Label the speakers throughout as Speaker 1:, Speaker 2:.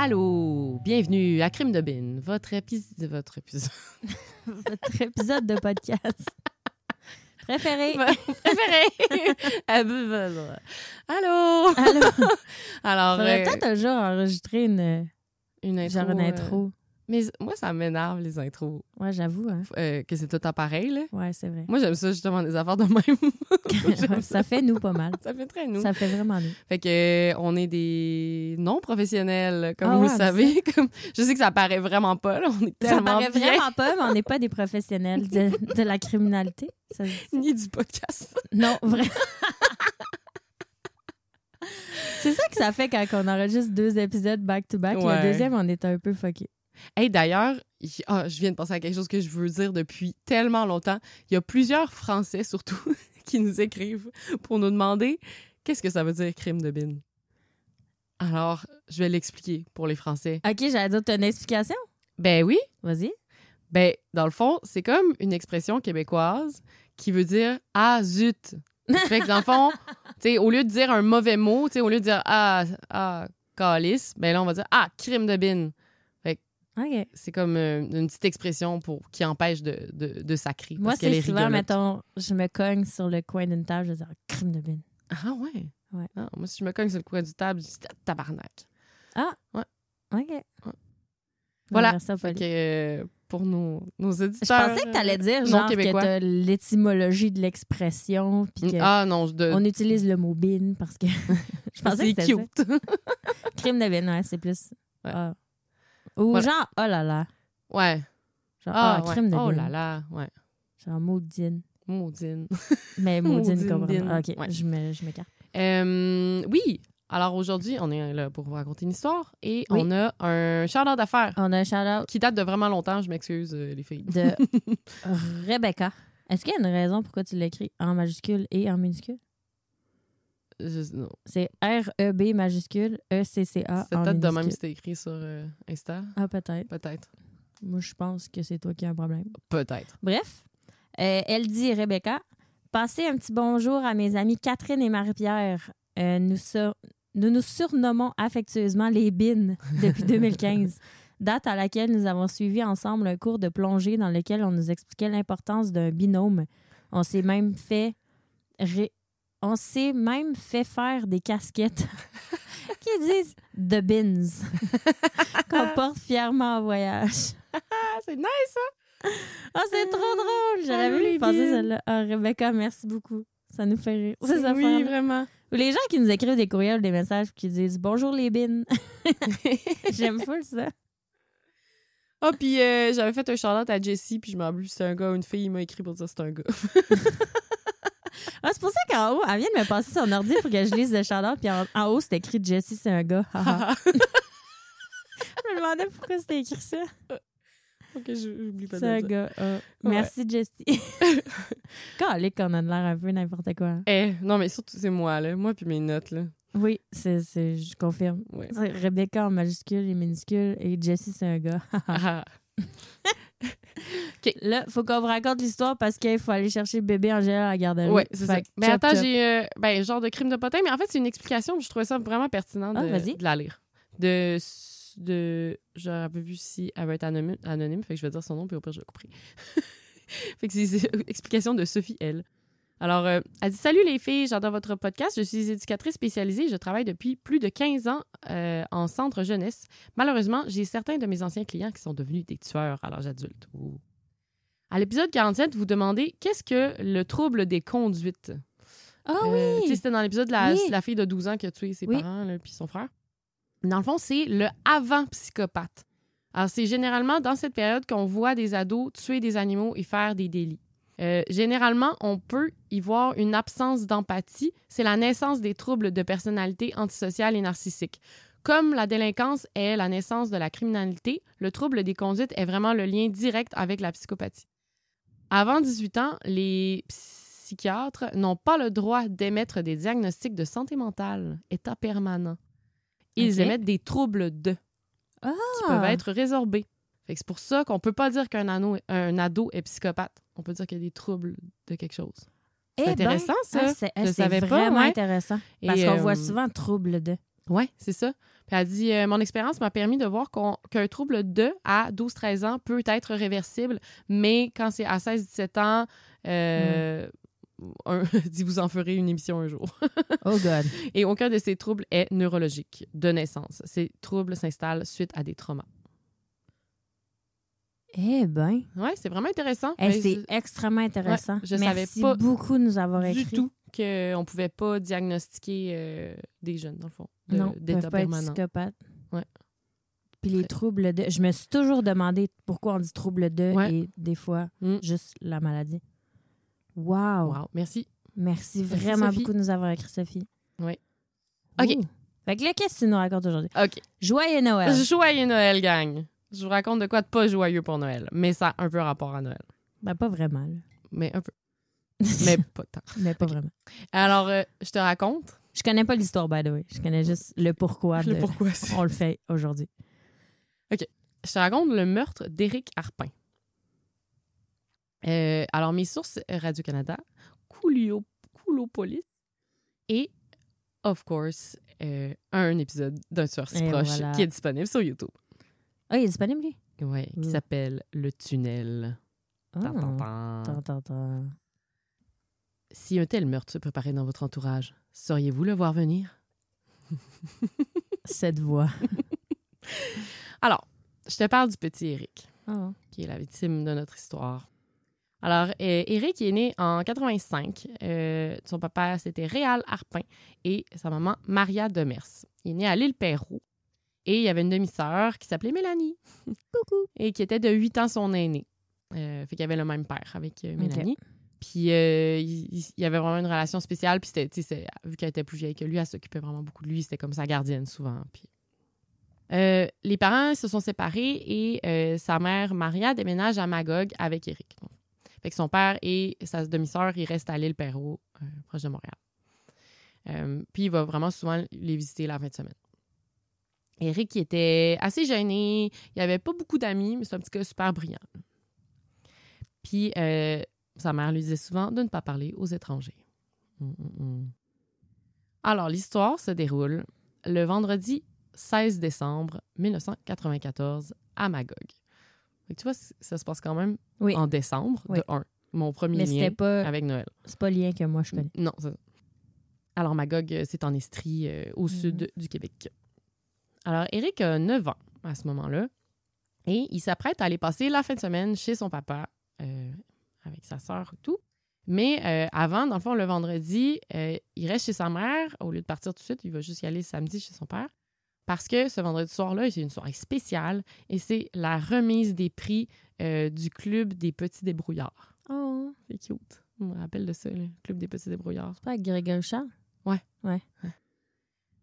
Speaker 1: Allô, bienvenue à Crime de Bin, votre épisode, votre épisode,
Speaker 2: Votre épisode de podcast préféré.
Speaker 1: préféré. Allô?
Speaker 2: Allô?
Speaker 1: Alors,
Speaker 2: Faudrait
Speaker 1: euh,
Speaker 2: peut-être un jour enregistrer une,
Speaker 1: une intro.
Speaker 2: genre une
Speaker 1: euh,
Speaker 2: intro.
Speaker 1: Mais moi, ça m'énerve les intros,
Speaker 2: Ouais, j'avoue. Hein.
Speaker 1: euh, que c'est tout à pareil là.
Speaker 2: Ouais, c'est vrai.
Speaker 1: Moi, j'aime ça justement des affaires de même. J'aime
Speaker 2: ça fait nous pas mal.
Speaker 1: Ça fait très nous.
Speaker 2: Ça fait vraiment nous.
Speaker 1: Fait que euh, on est des non professionnels, comme
Speaker 2: Ah
Speaker 1: vous
Speaker 2: ouais,
Speaker 1: le savez. Comme, je sais que ça paraît vraiment pas. Là, on est
Speaker 2: Ça
Speaker 1: tellement
Speaker 2: paraît
Speaker 1: bien,
Speaker 2: vraiment pas, mais on n'est pas des professionnels de, de la criminalité. Ça
Speaker 1: ni du podcast.
Speaker 2: Non, vrai. c'est ça que ça fait quand on enregistre deux épisodes back-to-back.
Speaker 1: Ouais.
Speaker 2: Le deuxième, on est un peu fucké.
Speaker 1: Hey, d'ailleurs, ah, je viens de penser à quelque chose que je veux dire depuis tellement longtemps. Il y a plusieurs Français, surtout, qui nous écrivent pour nous demander qu'est-ce que ça veut dire crime de bin. Alors, je vais l'expliquer pour les Français.
Speaker 2: OK, j'allais dire, t'as une explication?
Speaker 1: Ben oui,
Speaker 2: Vas-y.
Speaker 1: ben dans le fond, c'est comme une expression québécoise qui veut dire ah zut. fait que dans le fond, tu au lieu de dire un mauvais mot, tu au lieu de dire ah ah calice, ben là on va dire ah crime de bin.
Speaker 2: OK.
Speaker 1: C'est comme euh, une petite expression pour qui empêche de, de, de sacrer.
Speaker 2: Moi, c'est
Speaker 1: est
Speaker 2: souvent,
Speaker 1: rigolote.
Speaker 2: mettons, je me cogne sur le coin d'une table, je vais dire crime de bin.
Speaker 1: Ah ouais?
Speaker 2: Ouais.
Speaker 1: Ah, moi, si je me cogne sur le coin du table, je dis tabarnak.
Speaker 2: OK.
Speaker 1: Voilà.
Speaker 2: Va faire ça
Speaker 1: Fait
Speaker 2: poli.
Speaker 1: que euh, pour nos, nos
Speaker 2: Je
Speaker 1: éditeurs.
Speaker 2: pensais que tu allais dire genre que
Speaker 1: québécois.
Speaker 2: t'as l'étymologie de l'expression que
Speaker 1: Ah non, je de...
Speaker 2: on utilise le mot bin parce que je pensais que c'était
Speaker 1: cute.
Speaker 2: Crime de bin, ouais, c'est plus.
Speaker 1: Ouais.
Speaker 2: ah. Ou
Speaker 1: Voilà.
Speaker 2: genre oh là là.
Speaker 1: ouais.
Speaker 2: Genre
Speaker 1: Ah,
Speaker 2: ah,
Speaker 1: ouais.
Speaker 2: crime de.
Speaker 1: Oh là là, ouais.
Speaker 2: Genre maudine.
Speaker 1: Maudine.
Speaker 2: Mais maudine comme
Speaker 1: bin.
Speaker 2: OK,
Speaker 1: Ouais.
Speaker 2: je me je m'écarte.
Speaker 1: Euh, oui. Alors aujourd'hui, on est là pour vous raconter une histoire et
Speaker 2: Oui.
Speaker 1: on a un shout-out d'affaires
Speaker 2: On a un shout-out
Speaker 1: qui date de vraiment longtemps. Je m'excuse, euh, les filles.
Speaker 2: de Rebecca. Est-ce qu'il y a une raison pourquoi tu l'écris en majuscule et en minuscule? C'est R-E-B majuscule E-C-C-A
Speaker 1: C'est peut-être de même si c'était écrit sur euh, Insta.
Speaker 2: Ah, peut-être.
Speaker 1: Peut-être.
Speaker 2: Moi, je pense que c'est toi qui as un problème.
Speaker 1: Peut-être.
Speaker 2: Bref, euh, elle dit, Rebecca, passez un petit bonjour à mes amis Catherine et Marie-Pierre. Euh, nous, sur- nous nous surnommons affectueusement les BIN depuis 2015, date à laquelle nous avons suivi ensemble un cours de plongée dans lequel on nous expliquait l'importance d'un binôme. On s'est même fait ré- on s'est même fait faire des casquettes qui disent The Bins qu'on porte fièrement en voyage.
Speaker 1: Ah, c'est nice, ça!
Speaker 2: Ah, c'est trop drôle! J'aurais
Speaker 1: Allô,
Speaker 2: voulu
Speaker 1: les
Speaker 2: passer celle-là. Ah, Rebecca, merci beaucoup. Ça nous fait rire. C'est ça,
Speaker 1: Oui, vraiment.
Speaker 2: Ou les gens qui nous écrivent des courriels, des messages, qui disent Bonjour les bines. J'aime full ça.
Speaker 1: Ah, puis euh, j'avais fait un shout-out à Jessie, puis je m'en c'était un gars ou une fille. Il m'a écrit pour dire c'était un gars.
Speaker 2: Ah, c'est pour ça qu'en haut, elle vient de me passer son ordi pour que je lise le shout-out, puis en, en haut, c'est écrit Jessie, c'est un gars. Je me demandais pourquoi c'était écrit ça.
Speaker 1: ok, je- j'oublie pas de
Speaker 2: C'est un gars. ah. Merci, Jessie. Calé qu'on a de l'air un peu n'importe quoi.
Speaker 1: Eh, non, mais surtout, c'est moi, là. Moi, puis mes notes, là.
Speaker 2: Oui, c'est, c'est, je confirme.
Speaker 1: Ouais.
Speaker 2: Rebecca en majuscule et minuscule et Jessie, c'est un gars.
Speaker 1: Ah.
Speaker 2: Là, faut qu'on vous raconte l'histoire parce qu'il faut aller chercher le bébé Angèle à la garderie.
Speaker 1: Ouais, c'est ça.
Speaker 2: Que
Speaker 1: Mais
Speaker 2: chop,
Speaker 1: attends,
Speaker 2: chop.
Speaker 1: j'ai euh, ben, genre de crime de potin, mais en fait, c'est une explication, je trouvais ça vraiment pertinent de,
Speaker 2: Ah,
Speaker 1: de la lire. De, de. Je ne plus si elle va être anonyme, anonyme, fait que je vais dire son nom, puis au pire, je vais couper. fait que c'est c'est une explication de Sophie L. Alors, euh, elle dit Salut les filles, j'adore votre podcast. Je suis éducatrice spécialisée. Je travaille depuis plus de 15 ans euh, en centre jeunesse. Malheureusement, j'ai certains de mes anciens clients qui sont devenus des tueurs à l'âge adulte. Ouh. À l'épisode 47, vous demandez qu'est-ce que le trouble des conduites?
Speaker 2: Ah
Speaker 1: euh,
Speaker 2: oui!
Speaker 1: C'était dans l'épisode de la,
Speaker 2: Oui.
Speaker 1: la fille de 12 ans qui a tué ses
Speaker 2: Oui.
Speaker 1: parents puis son frère. Dans le fond, c'est le avant-psychopathe. Alors, c'est généralement dans cette période qu'on voit des ados tuer des animaux et faire des délits. Euh, généralement, on peut y voir une absence d'empathie. C'est la naissance des troubles de personnalité antisociale et narcissique. Comme la délinquance est la naissance de la criminalité, le trouble des conduites est vraiment le lien direct avec la psychopathie. Avant 18 ans, les psychiatres n'ont pas le droit d'émettre des diagnostics de santé mentale, état permanent. Ils émettent des troubles de
Speaker 2: Ah!
Speaker 1: qui peuvent être résorbés. C'est pour ça qu'on peut pas dire qu'un ado, un ado est psychopathe. On peut dire qu'il y a des troubles de quelque chose.
Speaker 2: Eh
Speaker 1: C'est
Speaker 2: ben,
Speaker 1: intéressant, ça.
Speaker 2: ah, c'est
Speaker 1: Je
Speaker 2: c'est
Speaker 1: savais pas,
Speaker 2: vraiment
Speaker 1: ouais.
Speaker 2: intéressant. Parce qu'on
Speaker 1: euh,
Speaker 2: voit souvent trouble de.
Speaker 1: Oui, c'est ça. Puis elle dit euh, Mon expérience m'a permis de voir qu'on- qu'un trouble de à 12-13 ans peut être réversible, mais quand c'est à 16-17 ans, euh, un- dit vous en ferez une émission un jour.
Speaker 2: Oh God.
Speaker 1: Et aucun de ces troubles est neurologique de naissance. Ces troubles s'installent suite à des traumas.
Speaker 2: Eh ben.
Speaker 1: Oui, c'est vraiment intéressant.
Speaker 2: Eh,
Speaker 1: Mais
Speaker 2: c'est
Speaker 1: je-
Speaker 2: extrêmement intéressant.
Speaker 1: Ouais, je
Speaker 2: Merci
Speaker 1: savais pas
Speaker 2: beaucoup de nous avoir
Speaker 1: du
Speaker 2: écrit.
Speaker 1: tout qu'on pouvait pas diagnostiquer euh, des jeunes, dans le fond, de-
Speaker 2: non,
Speaker 1: d'état
Speaker 2: être
Speaker 1: permanent.
Speaker 2: psychopathes.
Speaker 1: Ouais.
Speaker 2: Puis les troubles de... Je me suis toujours demandé pourquoi on dit trouble de
Speaker 1: Ouais.
Speaker 2: et des fois,
Speaker 1: Mm.
Speaker 2: juste la maladie. Wow.
Speaker 1: Wow, merci.
Speaker 2: Merci
Speaker 1: Merci,
Speaker 2: vraiment
Speaker 1: Sophie.
Speaker 2: beaucoup de nous avoir écrit, Sophie.
Speaker 1: Oui. OK.
Speaker 2: Ouh. Fait que là, qu'est-ce que tu nous racontes aujourd'hui?
Speaker 1: OK.
Speaker 2: Joyeux Noël.
Speaker 1: Joyeux Noël, gang! Je vous raconte de quoi de pas joyeux pour Noël, mais ça a un peu rapport à Noël.
Speaker 2: Ben, pas vraiment. là.
Speaker 1: Mais un peu. Mais pas tant.
Speaker 2: Mais pas
Speaker 1: Ok.
Speaker 2: vraiment.
Speaker 1: Alors, euh, je te raconte
Speaker 2: Je connais pas l'histoire, by the way. Je connais juste le pourquoi.
Speaker 1: le
Speaker 2: de-
Speaker 1: pourquoi c'est.
Speaker 2: On le fait aujourd'hui.
Speaker 1: Je te raconte le meurtre d'Éric Harpin. Euh, alors, mes sources Radio-Canada, Coolio, Coulopolis et, of course, euh, un épisode d'un tueur si
Speaker 2: Et
Speaker 1: proche
Speaker 2: voilà.
Speaker 1: qui est disponible sur YouTube.
Speaker 2: Ah, il est disponible, lui?
Speaker 1: Ouais, qui
Speaker 2: Mm.
Speaker 1: s'appelle Le Tunnel.
Speaker 2: Ah.
Speaker 1: Tan, tan.
Speaker 2: Tant, tant, tant.
Speaker 1: Si un tel meurtre se préparait dans votre entourage, sauriez-vous le voir venir?
Speaker 2: Cette voix.
Speaker 1: Alors, je te parle du petit Éric.
Speaker 2: Ah.
Speaker 1: qui est la victime de notre histoire. Alors, euh, Eric est né en 85. Euh, son papa, c'était Réal Harpin et sa maman, Maria Demers. Il est né à l'île Perrault. Et il y avait une demi-sœur qui s'appelait Mélanie.
Speaker 2: Coucou.
Speaker 1: Et qui était de 8 ans son aînée. Euh, fait qu'il avait le même père avec euh, Mélanie. Puis euh, il, il y avait vraiment une relation spéciale. Puis c'était, vu qu'elle était plus vieille que lui, elle s'occupait vraiment beaucoup de lui. C'était comme sa gardienne souvent. Puis les parents se sont séparés et sa mère, Maria, déménage à Magog avec Eric. Fait que son père et sa demi-sœur, ils restent à l'île Perrault, proche de Montréal. Puis il va vraiment souvent les visiter la fin de semaine. Eric, il était assez gêné. Il avait pas beaucoup d'amis, mais c'est un petit gars super brillant. Puis euh, sa mère lui disait souvent de ne pas parler aux étrangers. Hum, hum, hum. Alors, l'histoire se déroule le vendredi 16 décembre 1994 à Magog. Tu vois, ça se passe quand même
Speaker 2: Oui.
Speaker 1: en décembre,
Speaker 2: Oui.
Speaker 1: de 1. Mon premier
Speaker 2: Mais
Speaker 1: lien
Speaker 2: pas,
Speaker 1: avec Noël.
Speaker 2: c'est pas le lien que moi je connais.
Speaker 1: Non, ça. Alors, Magog, euh, c'est en Estrie, euh, au
Speaker 2: Mhm.
Speaker 1: sud du Québec. Alors, Eric a 9 ans à ce moment-là et il s'apprête à aller passer la fin de semaine chez son papa euh, avec sa sœur et tout. Mais euh, avant, dans le fond, le vendredi, euh, il reste chez sa mère. Au lieu de partir tout de suite, il va juste y aller samedi chez son père. Parce que ce vendredi soir-là, c'est une soirée spéciale et c'est la remise des prix du Club des Petits Débrouillards.
Speaker 2: Oh,
Speaker 1: C'est cute. Je me rappelle de ça, le Club des Petits Débrouillards.
Speaker 2: c'est pas avec Grégory Charles?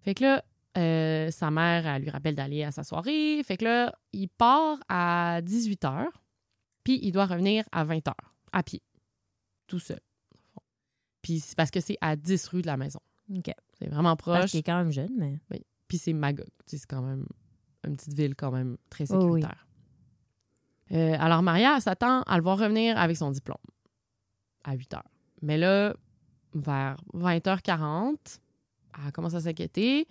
Speaker 1: Fait que là, euh, sa mère, elle lui rappelle d'aller à sa soirée. Fait que là, il part à 18h, puis il doit revenir à 20h, à pied, tout seul. Puis c'est parce que c'est à 10 rues de la maison.
Speaker 2: OK.
Speaker 1: C'est vraiment
Speaker 2: Parce
Speaker 1: proche.
Speaker 2: qu'il est quand même jeune, mais.
Speaker 1: Puis c'est Magog. C'est quand même une petite ville quand même très
Speaker 2: Oh oui.
Speaker 1: sécuritaire. Euh, alors, Maria s'attend à le voir revenir avec son diplôme à 8 heures. Mais là, vers 20h40, elle commence à s'inquiéter.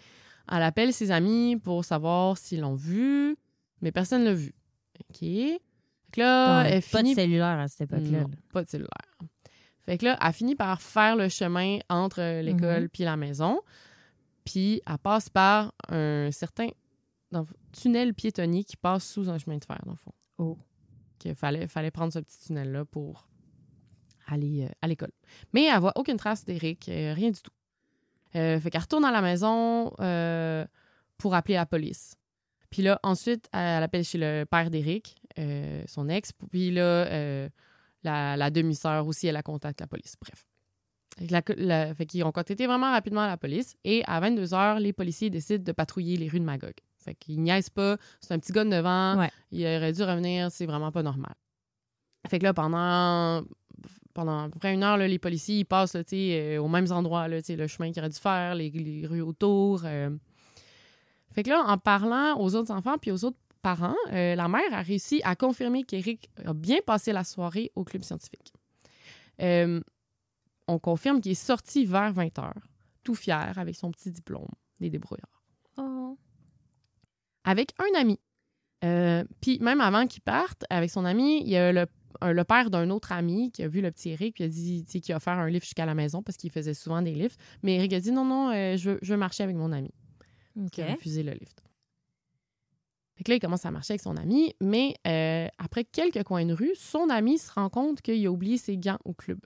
Speaker 1: Elle appelle ses amis pour savoir s'ils l'ont vu, mais personne ne l'a vu. OK? Fait que là,
Speaker 2: Ouais,
Speaker 1: elle
Speaker 2: pas
Speaker 1: finit
Speaker 2: de cellulaire à cette époque-là.
Speaker 1: pas de cellulaire. Fait que là, elle finit par faire le chemin entre l'école
Speaker 2: Mhm.
Speaker 1: puis la maison. Puis elle passe par un certain tunnel piétonnier qui passe sous un chemin de fer, dans le fond.
Speaker 2: Oh.
Speaker 1: Qu'il fallait, fallait prendre ce petit tunnel-là pour aller euh, à l'école. Mais elle voit aucune trace d'Éric, euh, rien du tout. Euh, fait qu'elle retourne à la maison euh, pour appeler la police. Puis là, ensuite, elle appelle chez le père d'Éric, euh, son ex. Puis là, la, la demi-sœur aussi, elle a contacte la police. Bref. La, la- fait qu'ils ont contacté vraiment rapidement la police. Et à 22 h les policiers décident de patrouiller les rues de Magog. Fait qu'ils niaisent pas. C'est un petit gars de 9 ans.
Speaker 2: Ouais.
Speaker 1: Il aurait dû revenir. C'est vraiment pas normal. Fait que là, pendant, pendant à peu près une heure, là, les policiers ils passent là, euh, aux mêmes endroits, là, le chemin qu'il aurait dû faire, les, les rues autour. euh. Fait que là, en parlant aux autres enfants puis aux autres parents, euh, la mère a réussi à confirmer qu'Éric a bien passé la soirée au club scientifique. On confirme qu'il est sorti vers 20 h, tout fier, avec son petit diplôme des débrouillards
Speaker 2: Oh.
Speaker 1: avec un ami. Puis même avant qu'il parte, avec son ami, il y a le, un- le père d'un autre ami qui a vu le petit Eric, puis il a dit qu'il a offert un lift jusqu'à la maison parce qu'il faisait souvent des lifts. Mais Eric a dit non, non, euh, je, veux, je veux marcher avec mon ami. Qui a refusé le lift. Fait que là, il commence à marcher avec son ami, mais euh, après quelques coins de rue, son ami se rend compte qu'il a oublié ses gants au club.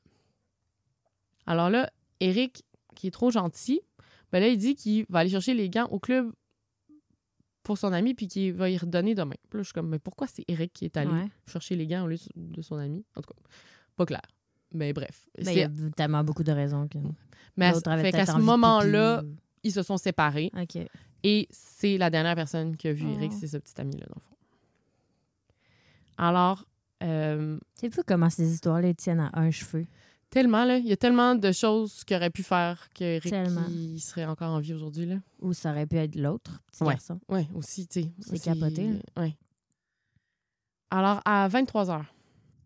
Speaker 1: Alors là, Eric, qui est trop gentil, ben là, il dit qu'il va aller chercher les gants au club pour son ami, puis qu'il va y redonner demain. Puis là, je suis comme, mais pourquoi c'est Eric qui est allé
Speaker 2: Ouais.
Speaker 1: chercher les gants au lieu de son ami? En tout cas, pas clair. Mais bref.
Speaker 2: Ben, il y a tellement beaucoup de raisons. Que
Speaker 1: mais à, fait qu'à ce
Speaker 2: de
Speaker 1: moment-là, ils se sont séparés.
Speaker 2: ou- OK.
Speaker 1: Et c'est la dernière personne qui a vu
Speaker 2: Oh.
Speaker 1: Eric, c'est ce petit ami-là, dans le fond. Alors, euh,
Speaker 2: C'est fou comment ces histoires-là tiennent à un cheveu?
Speaker 1: Tellement, là, il y a tellement de choses qu'il aurait pu faire qu'Eric
Speaker 2: Tellement.
Speaker 1: il serait encore en vie aujourd'hui, là.
Speaker 2: Ou ça aurait pu être l'autre petit
Speaker 1: Ouais.
Speaker 2: garçon.
Speaker 1: Oui, aussi, tu sais.
Speaker 2: C'est capoté, là.
Speaker 1: Ouais. Alors, à 23 heures,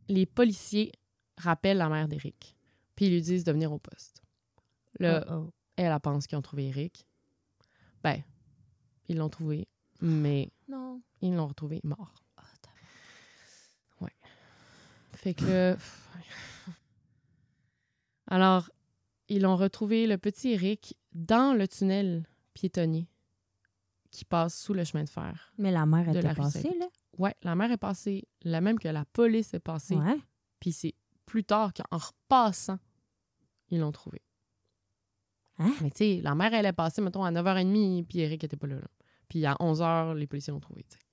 Speaker 1: les policiers rappellent la mère d'Eric, puis ils lui disent de venir au poste. Là,
Speaker 2: Oh, oh.
Speaker 1: elle, elle pense qu'ils ont trouvé Eric. Ben, ils l'ont trouvé, mais
Speaker 2: Non.
Speaker 1: ils l'ont retrouvé mort.
Speaker 2: Ah, t'as-
Speaker 1: Fait que là, ouais. Alors, ils ont retrouvé le petit Eric dans le tunnel piétonnier qui passe sous le chemin de fer.
Speaker 2: Mais la mère était
Speaker 1: la
Speaker 2: passée, là.
Speaker 1: Ouais, la mère est passée, la même que la police est passée.
Speaker 2: Ouais.
Speaker 1: Puis c'est plus tard qu'en repassant, ils l'ont trouvé.
Speaker 2: Hein?
Speaker 1: Mais tu sais, la mère, elle est passée, mettons, à 9h30, puis Eric était pas là. là. Puis à 11h, les policiers l'ont trouvé. tu sais.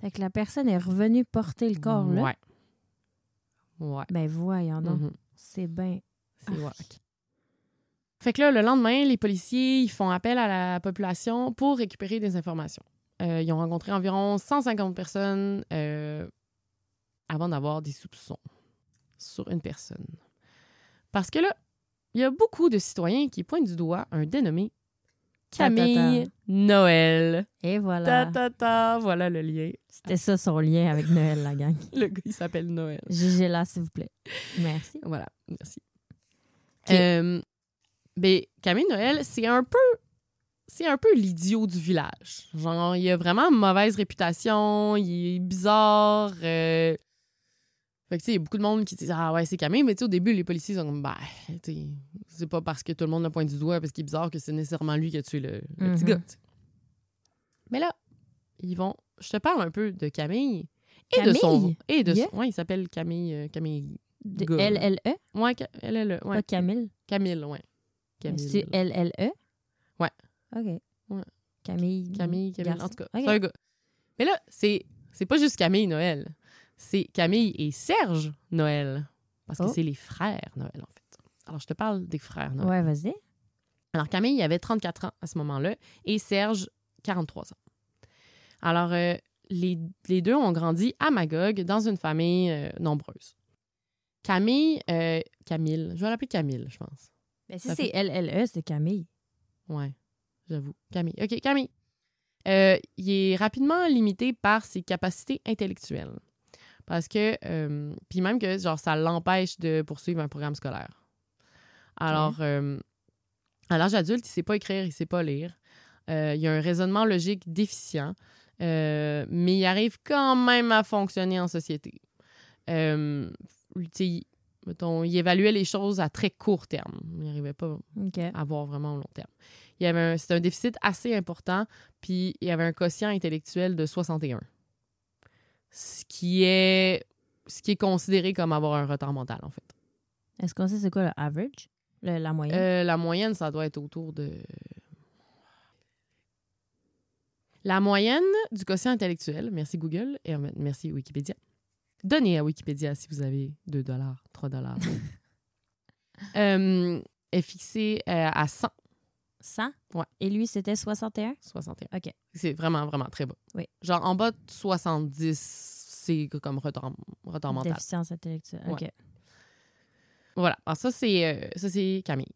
Speaker 2: Fait que la personne est revenue porter le corps, là.
Speaker 1: Ouais. Ouais.
Speaker 2: Ben voyons donc.
Speaker 1: Mhm.
Speaker 2: C'est bien.
Speaker 1: C'est
Speaker 2: Ah.
Speaker 1: wack. Fait que là, le lendemain, les policiers ils font appel à la population pour récupérer des informations. Euh, ils ont rencontré environ 150 personnes euh, avant d'avoir des soupçons sur une personne. Parce que là, il y a beaucoup de citoyens qui pointent du doigt un dénommé
Speaker 2: Ta, ta, ta.
Speaker 1: Camille Noël.
Speaker 2: Et
Speaker 1: Ta,
Speaker 2: voilà.
Speaker 1: ta, ta. Voilà le lien.
Speaker 2: C'était ça son lien avec Noël, la gang.
Speaker 1: Le gars, il s'appelle Noël.
Speaker 2: GG là, s'il vous plaît. Merci.
Speaker 1: Voilà, merci.
Speaker 2: Ok.
Speaker 1: Euh, ben, Camille Noël, c'est un peu. C'est un peu l'idiot du village. Genre, il a vraiment une mauvaise réputation, il est bizarre. euh. Fait que, tu sais, il y a beaucoup de monde qui disent Ah ouais, c'est Camille, mais tu sais, au début, les policiers sont comme Bah, tu sais, c'est pas parce que tout le monde le pointe du doigt parce qu'il est bizarre que c'est nécessairement lui qui a tué le, le petit
Speaker 2: Mhm.
Speaker 1: gars. Mais là, ils vont. Je te parle un peu de Camille et de son. Et de
Speaker 2: Yeah.
Speaker 1: son- Ouais, il s'appelle Camille. euh, Camille.
Speaker 2: De. L-L-E,
Speaker 1: Ouais. Ouais.
Speaker 2: pas Camille.
Speaker 1: Camille, ouais. Camille.
Speaker 2: C'est L-L-E?
Speaker 1: Ouais.
Speaker 2: OK.
Speaker 1: Ouais.
Speaker 2: Camille.
Speaker 1: Camille, Camille.
Speaker 2: garçon.
Speaker 1: En tout cas, c'est un gars. Mais là, c'est, c'est pas juste Camille Noël. C'est Camille et Serge Noël. Parce que
Speaker 2: Oh.
Speaker 1: c'est les frères Noël, en fait. Alors, je te parle des frères Noël.
Speaker 2: Ouais, vas-y.
Speaker 1: Alors, Camille, il avait 34 ans à ce moment-là et Serge, 43 ans. Alors, euh, les, les deux ont grandi à Magog dans une famille euh, nombreuse. Camille, euh, Camille, je vais l'appeler Camille, je pense.
Speaker 2: Mais si
Speaker 1: Ça
Speaker 2: c'est L-L-E, c'est Camille.
Speaker 1: Ouais, j'avoue. Camille. OK, Camille. Euh, il est rapidement limité par ses capacités intellectuelles. Parce que, euh, puis même que, genre, ça l'empêche de poursuivre un programme scolaire. Alors, euh, à l'âge adulte, il sait pas écrire, il sait pas lire. Il a un raisonnement logique déficient, mais il arrive quand même à fonctionner en société. Il- mettons, il évaluait les choses à très court terme. Il n'arrivait pas à voir vraiment au long terme. Il y avait un, c'était un déficit assez important, puis il y avait un quotient intellectuel de 61. Ce qui est ce qui est considéré comme avoir un retard mental, en fait.
Speaker 2: Est-ce qu'on sait c'est quoi le average? Le- la moyenne?
Speaker 1: Euh, la moyenne, ça doit être autour de. La moyenne du quotient intellectuel, merci Google et merci Wikipédia. Donnez à Wikipédia si vous avez 2 dollars, 3 dollars. euh, est fixée euh, à 100,
Speaker 2: 100?
Speaker 1: Ouais.
Speaker 2: Et lui, c'était 61?
Speaker 1: 61.
Speaker 2: OK.
Speaker 1: C'est vraiment, vraiment très bas.
Speaker 2: Oui.
Speaker 1: Genre, en bas de 70, c'est comme retard, retard mental.
Speaker 2: Déficience intellectuelle.
Speaker 1: Ouais.
Speaker 2: OK.
Speaker 1: Voilà. Alors ça, c'est euh, ça, c'est Camille.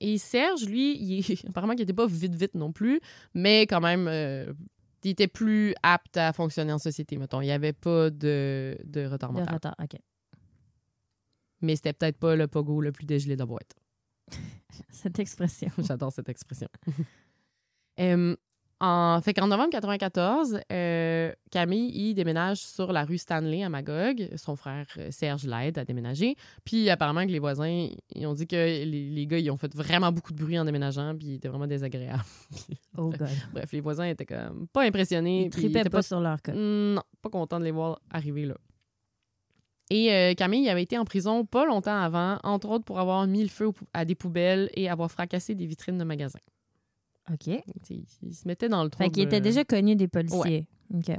Speaker 1: Et Serge, lui, il est- apparemment qu'il n'était pas vite, vite non plus, mais quand même, euh, il était plus apte à fonctionner en société, mettons. Il n'y avait pas de, de retard
Speaker 2: De
Speaker 1: mental.
Speaker 2: retard, OK.
Speaker 1: Mais c'était peut-être pas le pogo le plus dégelé de la boîte.
Speaker 2: Cette expression.
Speaker 1: J'adore cette expression. Euh, en, fait qu'en novembre 94, euh, Camille, il déménage sur la rue Stanley à Magog. Son frère euh, Serge l'aide à déménager. Puis apparemment que les voisins, ils ont dit que les, les gars, ils ont fait vraiment beaucoup de bruit en déménageant, puis ils étaient vraiment désagréables.
Speaker 2: Oh God.
Speaker 1: Bref, les voisins étaient comme pas impressionnés.
Speaker 2: Ils tripaient pas, sur leur cas.
Speaker 1: non, pas content de les voir arriver là. Et euh, Camille avait été en prison pas longtemps avant, entre autres pour avoir mis le feu à des poubelles et avoir fracassé des vitrines de magasins.
Speaker 2: OK.
Speaker 1: Il, il se mettait dans le trou.
Speaker 2: Fait qu'il était déjà connu des policiers. OK.
Speaker 1: Ouais.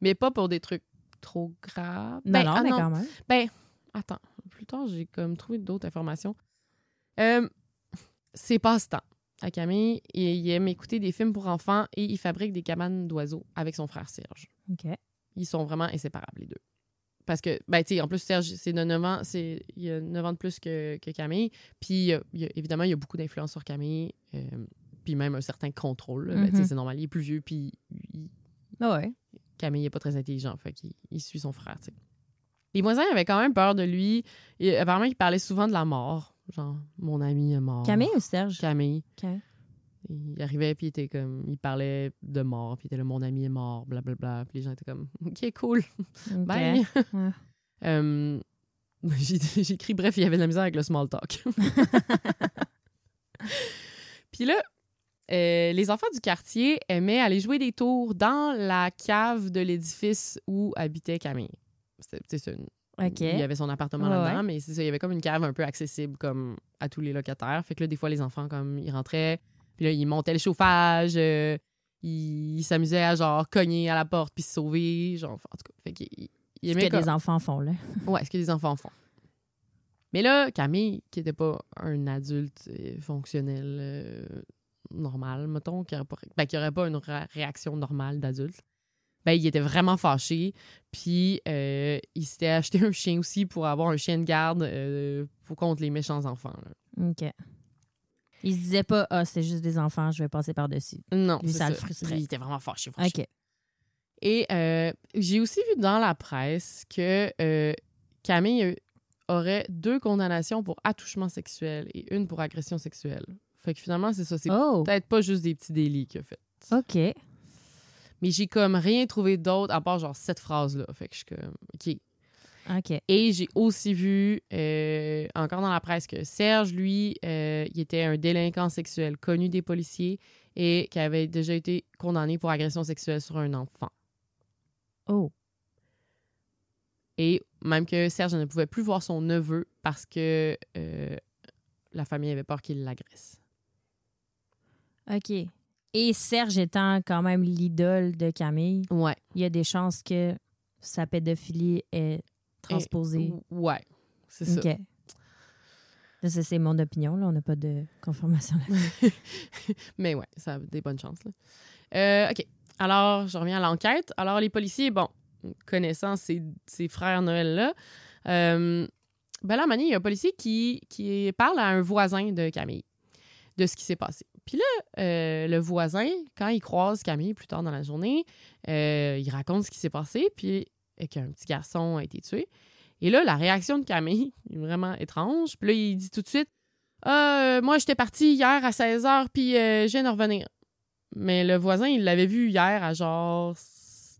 Speaker 1: Mais pas pour des trucs trop graves.
Speaker 2: Non,
Speaker 1: Ben,
Speaker 2: non,
Speaker 1: ah
Speaker 2: mais quand même.
Speaker 1: Attends, plus tard, j'ai comme trouvé d'autres informations. Euh, c'est passe-temps. À Camille, il, il aime écouter des films pour enfants et il fabrique des cabanes d'oiseaux avec son frère Serge.
Speaker 2: OK.
Speaker 1: Ils sont vraiment inséparables, les deux. Parce que, ben, tu sais, en plus, Serge, c'est de 9 ans, c'est, il a 9 ans de plus que, que Camille. Puis, euh, il a- évidemment, il y a beaucoup d'influence sur Camille. euh, puis même un certain contrôle. Ben,
Speaker 2: Mhm.
Speaker 1: c'est normal, il est plus vieux, puis il-
Speaker 2: Ah ouais.
Speaker 1: Camille n'est pas très intelligent, fait qu'il il suit son frère. Les voisins avaient quand même peur de lui. Et apparemment, il parlait souvent de la mort. Genre, mon ami est mort.
Speaker 2: Camille ou Serge?
Speaker 1: Camille. Il arrivait, puis il était comme... Il parlait de mort, puis il était là, mon ami est mort, blablabla. Puis les gens étaient comme, OK, cool, bye.
Speaker 2: Ouais.
Speaker 1: Euh, écrit, bref, il y avait de la misère avec le small talk. puis là, euh, les enfants du quartier aimaient aller jouer des tours dans la cave de l'édifice où habitait Camille. C'est une-. Il y avait son appartement
Speaker 2: Ouais,
Speaker 1: là-dedans,
Speaker 2: ouais.
Speaker 1: mais c'est ça, il y avait comme une cave un peu accessible comme à tous les locataires. Fait que là, des fois, les enfants, comme, ils rentraient, puis là, ils montaient le chauffage, euh, ils s'amusaient à, genre, cogner à la porte puis se sauver, genre, en tout cas. Fait qu'ils
Speaker 2: Ce que
Speaker 1: comme-
Speaker 2: les enfants font, là.
Speaker 1: Ouais, ce que les enfants font. Mais là, Camille, qui n'était pas un adulte euh, fonctionnel euh, normal, mettons, qui n'aurait pas, ben, aurait pas une ré- réaction normale d'adulte, ben, il était vraiment fâché. Puis, euh, il s'était acheté un chien aussi pour avoir un chien de garde euh, pour contre les méchants enfants. là.
Speaker 2: OK. Il se disait pas, ah, c'est juste des enfants, je vais passer par-dessus.
Speaker 1: Non,
Speaker 2: Lui, ça le frustrait.
Speaker 1: Il était vraiment fâché. fâché.
Speaker 2: OK.
Speaker 1: Et euh, j'ai aussi vu dans la presse que Camille aurait deux condamnations pour attouchement sexuel et une pour agression sexuelle. Fait que finalement, c'est ça. C'est
Speaker 2: Oh,
Speaker 1: peut-être pas juste des petits délits qu'il a fait.
Speaker 2: OK.
Speaker 1: Mais j'ai comme rien trouvé d'autre à part genre cette phrase-là. Fait que je suis comme, OK.
Speaker 2: OK.
Speaker 1: Et j'ai aussi vu, euh, encore dans la presse, que Serge, lui, euh, il était un délinquant sexuel connu des policiers et qui avait déjà été condamné pour agression sexuelle sur un enfant.
Speaker 2: Oh.
Speaker 1: Et même que Serge ne pouvait plus voir son neveu parce que euh, la famille avait peur qu'il l'agresse.
Speaker 2: OK. Et Serge étant quand même l'idole de Camille,
Speaker 1: Ouais.
Speaker 2: il y a des chances que sa pédophilie est transposée.
Speaker 1: Ouais. C'est ça.
Speaker 2: OK. C'est mon opinion. Là. On n'a pas de confirmation. là.
Speaker 1: Mais ouais, ça a des bonnes chances. là. Euh, OK. Alors, je reviens à l'enquête. Alors, les policiers, bon, connaissant ces, ces frères Noël-là, euh, ben là, donné, il y a un policier qui, qui parle à un voisin de Camille de ce qui s'est passé. Puis là, euh, le voisin, quand il croise Camille plus tard dans la journée, euh, il raconte ce qui s'est passé, puis et qu'un petit garçon a été tué. Et là, la réaction de Camille est vraiment étrange. Puis là, il dit tout de suite Ah, euh, Moi, j'étais parti hier à 16 h, puis euh, je viens de revenir. Mais le voisin, il l'avait vu hier à genre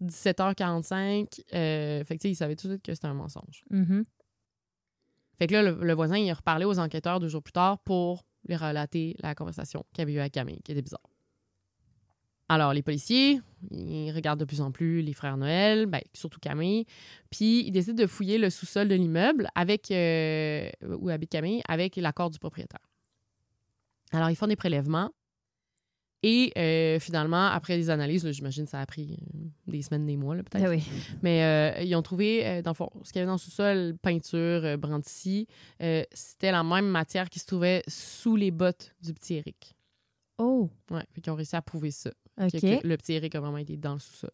Speaker 1: 17h45. Euh, fait que, tu sais, il savait tout de suite que c'était un mensonge.
Speaker 2: Mhm.
Speaker 1: Fait que là, le, le voisin, il a reparlé aux enquêteurs deux jours plus tard pour lui relater la conversation qu'il avait eue avec Camille, qui était bizarre. Alors, les policiers, ils regardent de plus en plus les frères Noël, ben, surtout Camille, puis ils décident de fouiller le sous-sol de l'immeuble avec euh, où habite Camille avec l'accord du propriétaire. Alors, ils font des prélèvements et euh, finalement, après des analyses, j'imagine que ça a pris euh, des semaines, des mois, peut-être.
Speaker 2: Ah oui.
Speaker 1: Mais euh, ils ont trouvé, dans le fond, ce qu'il y avait dans le sous-sol, peinture, brandy, c'était la même matière qui se trouvait sous les bottes du petit Eric.
Speaker 2: Oh,
Speaker 1: Ouais, fait qu'ils ont réussi à prouver ça.
Speaker 2: OK.
Speaker 1: Que, que le petit Eric a vraiment été dans le sous-sol.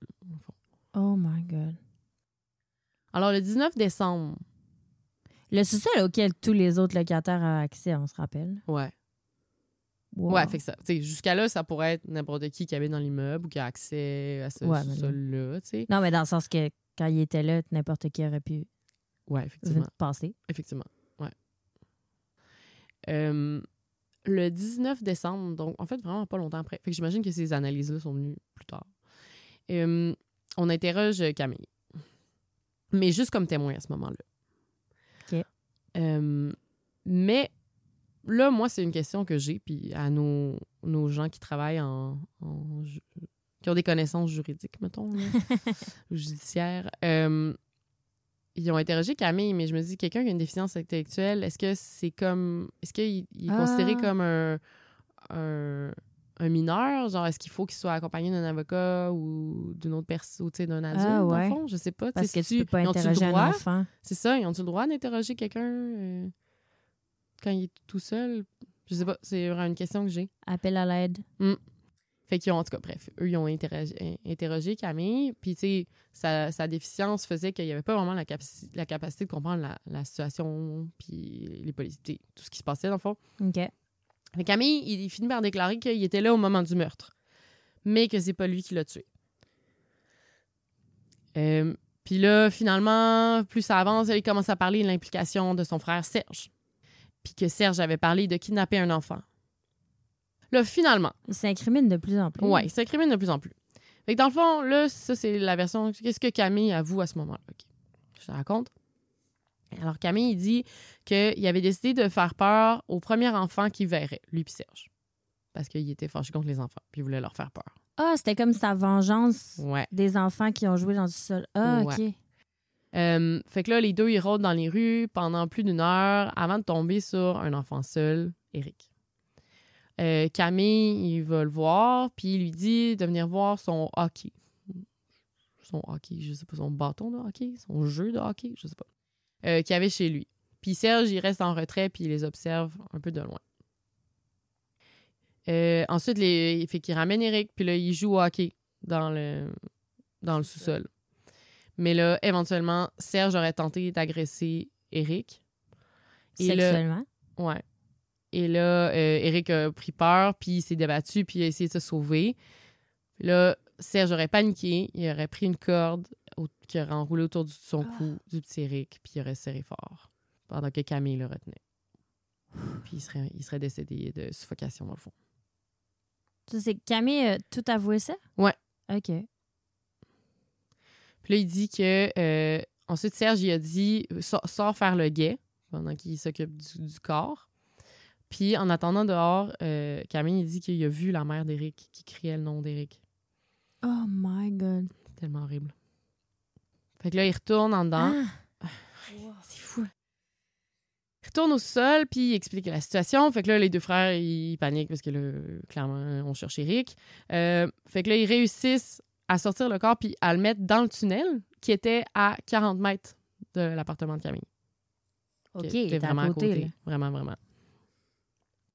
Speaker 2: Oh my God.
Speaker 1: Alors, le 19 décembre,
Speaker 2: Le sous-sol auquel tous les autres locataires ont accès, on se rappelle.
Speaker 1: ouais.
Speaker 2: Wow.
Speaker 1: Ouais, fait que ça. tu sais, Jusqu'à là, ça pourrait être n'importe qui qui habite dans l'immeuble ou qui a accès à ce
Speaker 2: Ouais,
Speaker 1: sais.
Speaker 2: Non, mais dans le sens que quand il était là, n'importe qui aurait pu
Speaker 1: Ouais, effectivement.
Speaker 2: passer.
Speaker 1: Effectivement, ouais. Euh, le 19 décembre, donc en fait vraiment pas longtemps après. Fait que j'imagine que ces analyses-là sont venues plus tard. Euh, on interroge Camille. Mais juste comme témoin à ce moment-là.
Speaker 2: OK.
Speaker 1: Euh, mais là, moi, c'est une question que j'ai, puis à nos, nos gens qui travaillent en, qui ont des connaissances juridiques, mettons, là, ou judiciaires. Euh, ils ont interrogé Camille, mais je me dis, quelqu'un qui a une déficience intellectuelle, est-ce que c'est comme. Est-ce qu'il il est considéré
Speaker 2: Ah.
Speaker 1: comme un, un, un mineur? Genre, est-ce qu'il faut qu'il soit accompagné d'un avocat ou d'une autre personne, ou tu sais, d'un adulte,
Speaker 2: Ah,
Speaker 1: dans
Speaker 2: ouais.
Speaker 1: le fond? Je sais pas.
Speaker 2: Parce que
Speaker 1: si
Speaker 2: tu peux pas interroger un enfant.
Speaker 1: C'est ça, ils ont-tu le droit d'interroger quelqu'un euh, quand il est tout seul? Je sais pas, c'est vraiment une question que j'ai.
Speaker 2: Appel à l'aide.
Speaker 1: Fait qu'ils ont, en tout cas, bref, eux, ils ont interrogé, Camille. Puis, tu sais, sa, sa déficience faisait qu'il n'y avait pas vraiment la, capaci- la capacité de comprendre la, la situation, puis les policiers, tout ce qui se passait, dans le fond.
Speaker 2: OK.
Speaker 1: Que Camille, il, il finit par déclarer qu'il était là au moment du meurtre, mais que c'est pas lui qui l'a tué. Euh, puis là, finalement, plus ça avance, il commence à parler de l'implication de son frère Serge. Puis que Serge avait parlé de kidnapper un enfant. Là, finalement,
Speaker 2: Il s'incrimine de plus en plus.
Speaker 1: Ouais, il s'incrimine de plus en plus. Fait que dans le fond, là, ça, c'est la version. Qu'est-ce que Camille avoue à ce moment-là? Je te raconte. Alors, Camille, il dit qu'il avait décidé de faire peur au premier enfant qu'il verrait, lui puis Serge. Parce qu'il était fâché contre les enfants, puis il voulait leur faire peur.
Speaker 2: Ah, c'était comme sa vengeance
Speaker 1: Ouais.
Speaker 2: des enfants qui ont joué dans du sol. Ah,
Speaker 1: Ouais.
Speaker 2: OK.
Speaker 1: Euh, fait que là, les deux, ils rôdent dans les rues pendant plus d'une heure avant de tomber sur un enfant seul, Eric. Euh, Camille, il va le voir, puis il lui dit de venir voir son hockey. Son hockey, je sais pas, son bâton de hockey, son jeu de hockey, je sais pas. Euh, qu'il y avait chez lui. Puis Serge, il reste en retrait, puis il les observe un peu de loin. Euh, ensuite, les, il fait qu'il ramène Eric, puis là, il joue au hockey dans le, dans le sous-sol. Mais là, éventuellement, Serge aurait tenté d'agresser Eric. Et là-
Speaker 2: Sexuellement?
Speaker 1: Ouais. Et là, euh, Eric a pris peur, puis il s'est débattu, puis il a essayé de se sauver. Là, Serge aurait paniqué, il aurait pris une corde qui aurait enroulé autour de son cou du petit Eric, puis il aurait serré fort, pendant que Camille le retenait. Puis il serait, il serait décédé de suffocation, dans le fond.
Speaker 2: C'est Camille a tout avoué ça?
Speaker 1: Ouais.
Speaker 2: OK.
Speaker 1: Puis là, il dit que. euh, ensuite, Serge, il a dit sors, sors faire le guet pendant qu'il s'occupe du, du corps. Puis en attendant dehors, euh, Camille, il dit qu'il a vu la mère d'Éric qui criait le nom d'Éric.
Speaker 2: Oh my God.
Speaker 1: Tellement horrible. Fait que là, il retourne en dedans.
Speaker 2: Ah.
Speaker 1: C'est fou. Il retourne au sol, puis il explique la situation. Fait que là, les deux frères, ils paniquent parce que là, clairement, on cherche Eric. Euh, fait que là, ils réussissent à sortir le corps puis à le mettre dans le tunnel qui était à 40 mètres de l'appartement de Camille.
Speaker 2: OK,
Speaker 1: était vraiment
Speaker 2: à côté. là.
Speaker 1: Vraiment, vraiment.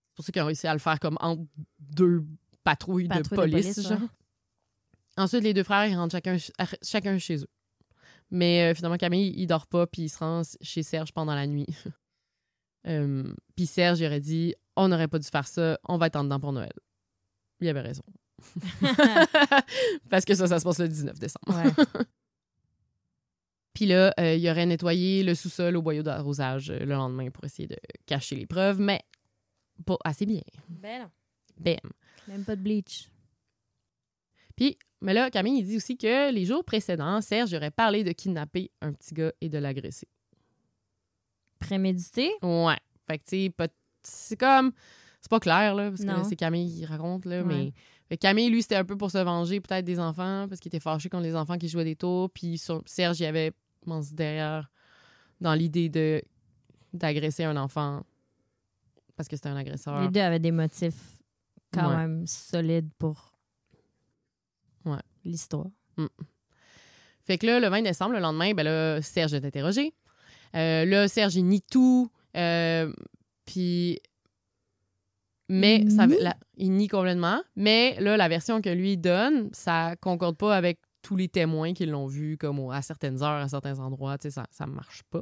Speaker 1: C'est pour ça qu'ils ont réussi à le faire comme entre deux patrouilles,
Speaker 2: Patrouille
Speaker 1: de
Speaker 2: de
Speaker 1: police.
Speaker 2: police,
Speaker 1: genre.
Speaker 2: ouais.
Speaker 1: Ensuite, les deux frères, ils rentrent chacun, chacun chez eux. Mais euh, finalement, Camille, il dort pas, puis il se rend chez Serge pendant la nuit. Euh, puis Serge, il aurait dit On n'aurait pas dû faire ça, on va être en dedans pour Noël. Il avait raison. Parce que ça, ça se passe le 19 décembre.
Speaker 2: Ouais.
Speaker 1: Puis là, euh, il aurait nettoyé le sous-sol au boyau d'arrosage euh, le lendemain pour essayer de cacher les preuves, mais pas assez bien.
Speaker 2: Ben non.
Speaker 1: Bam.
Speaker 2: Même pas de bleach.
Speaker 1: Puis, mais là, Camille, il dit aussi que les jours précédents, Serge aurait parlé de kidnapper un petit gars et de l'agresser.
Speaker 2: Prémédité?
Speaker 1: Ouais. Fait que, tu sais, pas- c'est comme. C'est pas clair, là, parce que
Speaker 2: Non.
Speaker 1: c'est Camille qui raconte, là,
Speaker 2: Ouais.
Speaker 1: mais. Fait Camille, lui, c'était un peu pour se venger, peut-être, des enfants, parce qu'il était fâché contre les enfants qui jouaient des tours. Puis Serge, il avait, je pense, derrière, dans l'idée de d'agresser un enfant, parce que c'était un agresseur.
Speaker 2: Les deux avaient des motifs quand
Speaker 1: Ouais.
Speaker 2: même solides pour
Speaker 1: Ouais.
Speaker 2: l'histoire.
Speaker 1: Fait que là, le 20 décembre, le lendemain, ben là, Serge est interrogé. Euh, là, Serge, il nie tout. euh, Puis. Mais
Speaker 2: Il
Speaker 1: ça,
Speaker 2: nie?
Speaker 1: la- il nie complètement. Mais là, la version que lui donne, ça concorde pas avec tous les témoins qui l'ont vu, comme à certaines heures, à certains endroits. Tu sais, ça, ça marche pas.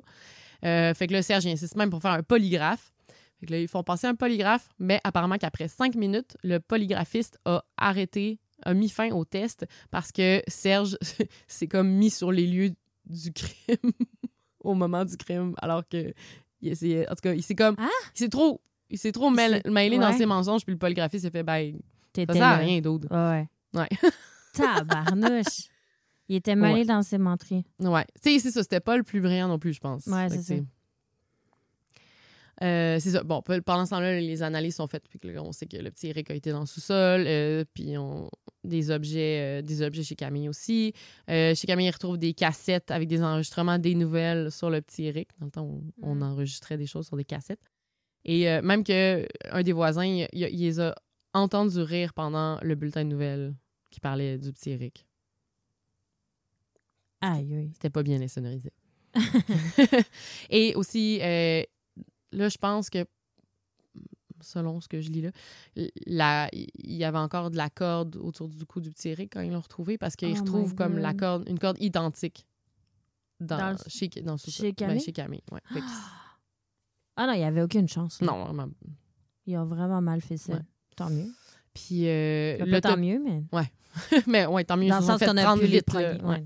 Speaker 1: Euh, fait que là, Serge insiste même pour faire un polygraphe. Fait que là, ils font passer un polygraphe, mais apparemment qu'après cinq minutes, le polygraphiste a arrêté, a mis fin au test parce que Serge s'est comme mis sur les lieux du crime au moment du crime, alors que il essayait, en tout cas, il s'est comme,
Speaker 2: Ah!
Speaker 1: il s'est trop, il s'est trop mêlé, dans ses mensonges, puis le polygraphiste s'est fait, ben, ça sert à rien d'autre.
Speaker 2: Ouais.
Speaker 1: Ouais.
Speaker 2: Tabarnouche. Il était mêlé
Speaker 1: Ouais.
Speaker 2: dans ses menteries.
Speaker 1: Ouais. Tu sais, c'est ça, c'était pas le plus brillant non plus, je pense.
Speaker 2: Ouais, c'est ça.
Speaker 1: Euh, c'est ça. Bon, pe- pendant ce temps-là, les analyses sont faites, puis on sait que le petit Eric a été dans le sous-sol, euh, puis on... des objets euh, des objets chez Camille aussi. Chez Camille, il retrouve des cassettes avec des enregistrements des nouvelles sur le petit Eric. Dans le temps, on, on
Speaker 2: Mm.
Speaker 1: enregistrait des choses sur des cassettes. Et euh, même que un des voisins, il, il- il les a entendus rire pendant le bulletin de nouvelles qui parlait du petit Eric.
Speaker 2: Aïe, aïe.
Speaker 1: C'était pas bien insonorisé. Et aussi, euh, là, je pense que, selon ce que je lis là, il y avait encore de la corde autour du cou du petit Eric quand ils l'ont retrouvé parce qu'ils
Speaker 2: Oh
Speaker 1: retrouvent comme la corde, une corde identique dans,
Speaker 2: Dans le-
Speaker 1: chez, dans le sous-sol.
Speaker 2: chez
Speaker 1: Ben,
Speaker 2: Camille?
Speaker 1: chez Camille, ouais.
Speaker 2: Ah non, il n'y avait aucune chance. là.
Speaker 1: non, vraiment.
Speaker 2: Ils ont vraiment mal fait ça.
Speaker 1: Ouais.
Speaker 2: Tant mieux.
Speaker 1: Puis, euh, l'autop-
Speaker 2: tant mieux, mais.
Speaker 1: mais ouais, tant mieux.
Speaker 2: Dans le sens qu'on a
Speaker 1: prendre
Speaker 2: pu les
Speaker 1: Ouais.
Speaker 2: ouais.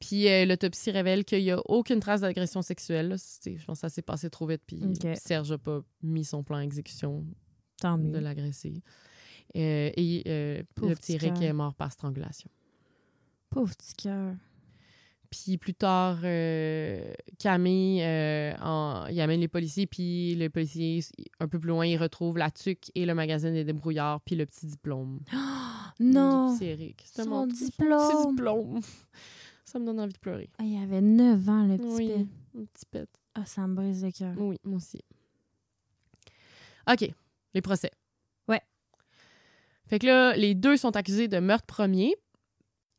Speaker 1: Puis euh, l'autopsie révèle qu'il n'y a aucune trace d'agression sexuelle. Je pense que ça s'est passé trop vite. Puis. Serge n'a pas mis son plan à exécution
Speaker 2: Tant
Speaker 1: de l'agresser. Euh, et euh, le petit
Speaker 2: cœur.
Speaker 1: est mort par strangulation.
Speaker 2: Pauvre petit cœur.
Speaker 1: Puis plus tard, euh, Camille, euh, en- il amène les policiers, puis les policiers, un peu plus loin, ils retrouvent la tuque et le magazine des débrouillards, puis le petit diplôme.
Speaker 2: Non!
Speaker 1: Du petit Eric.
Speaker 2: Son
Speaker 1: mon petit
Speaker 2: diplôme.
Speaker 1: Ça me donne envie de pleurer.
Speaker 2: Ah, il avait 9 ans, le petit
Speaker 1: Oui,
Speaker 2: pet.
Speaker 1: petit pet.
Speaker 2: Ah, ça me brise le cœur.
Speaker 1: Oui, moi aussi. OK, les procès.
Speaker 2: Ouais.
Speaker 1: Fait que là, les deux sont accusés de meurtre premier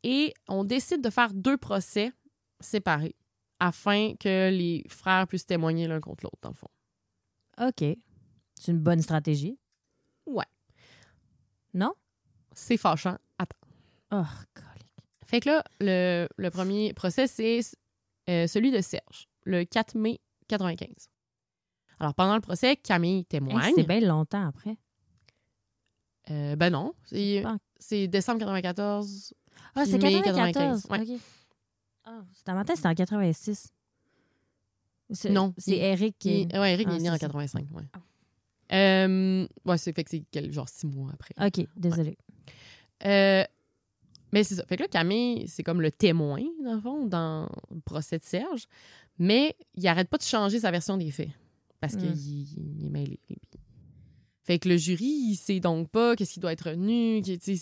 Speaker 1: et on décide de faire deux procès séparés afin que les frères puissent témoigner l'un contre l'autre, dans le fond.
Speaker 2: OK. C'est une bonne stratégie.
Speaker 1: Ouais.
Speaker 2: Non?
Speaker 1: C'est fâchant. Attends.
Speaker 2: Oh, colique.
Speaker 1: Fait que là, le, le premier procès, c'est euh, celui de Serge, le 4 mai 95. Alors, pendant le procès, Camille
Speaker 2: Hey,
Speaker 1: témoigne.
Speaker 2: C'était bien longtemps après.
Speaker 1: Euh, ben non, c'est c'est décembre 94.
Speaker 2: Ah, c'est
Speaker 1: mai
Speaker 2: 94.
Speaker 1: 95, ouais.
Speaker 2: Ah, c'était ma tête, c'était en 86. C'est-
Speaker 1: Non,
Speaker 2: C'est Eric qui.
Speaker 1: Il- ouais, Eric
Speaker 2: Ah,
Speaker 1: est né en
Speaker 2: c'est ça.
Speaker 1: 85. Ouais,
Speaker 2: Ah.
Speaker 1: Euh, ouais c'est fait que c'est genre six mois après.
Speaker 2: OK, désolé.
Speaker 1: Euh, mais c'est ça. Fait que là, Camille, c'est comme le témoin, dans le fond, dans le procès de Serge. Mais il arrête pas de changer sa version des faits. Parce
Speaker 2: Mm.
Speaker 1: qu'il il est mêlé. Fait que le jury, il sait donc pas qu'est-ce qui doit être retenu. C'est